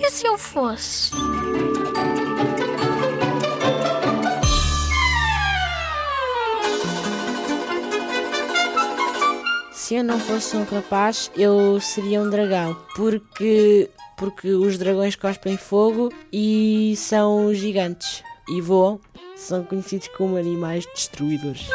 E se eu fosse? Se eu não fosse um rapaz, eu seria um dragão, porque porque os dragões cospem fogo e são gigantes e voam. São conhecidos como animais destruidores.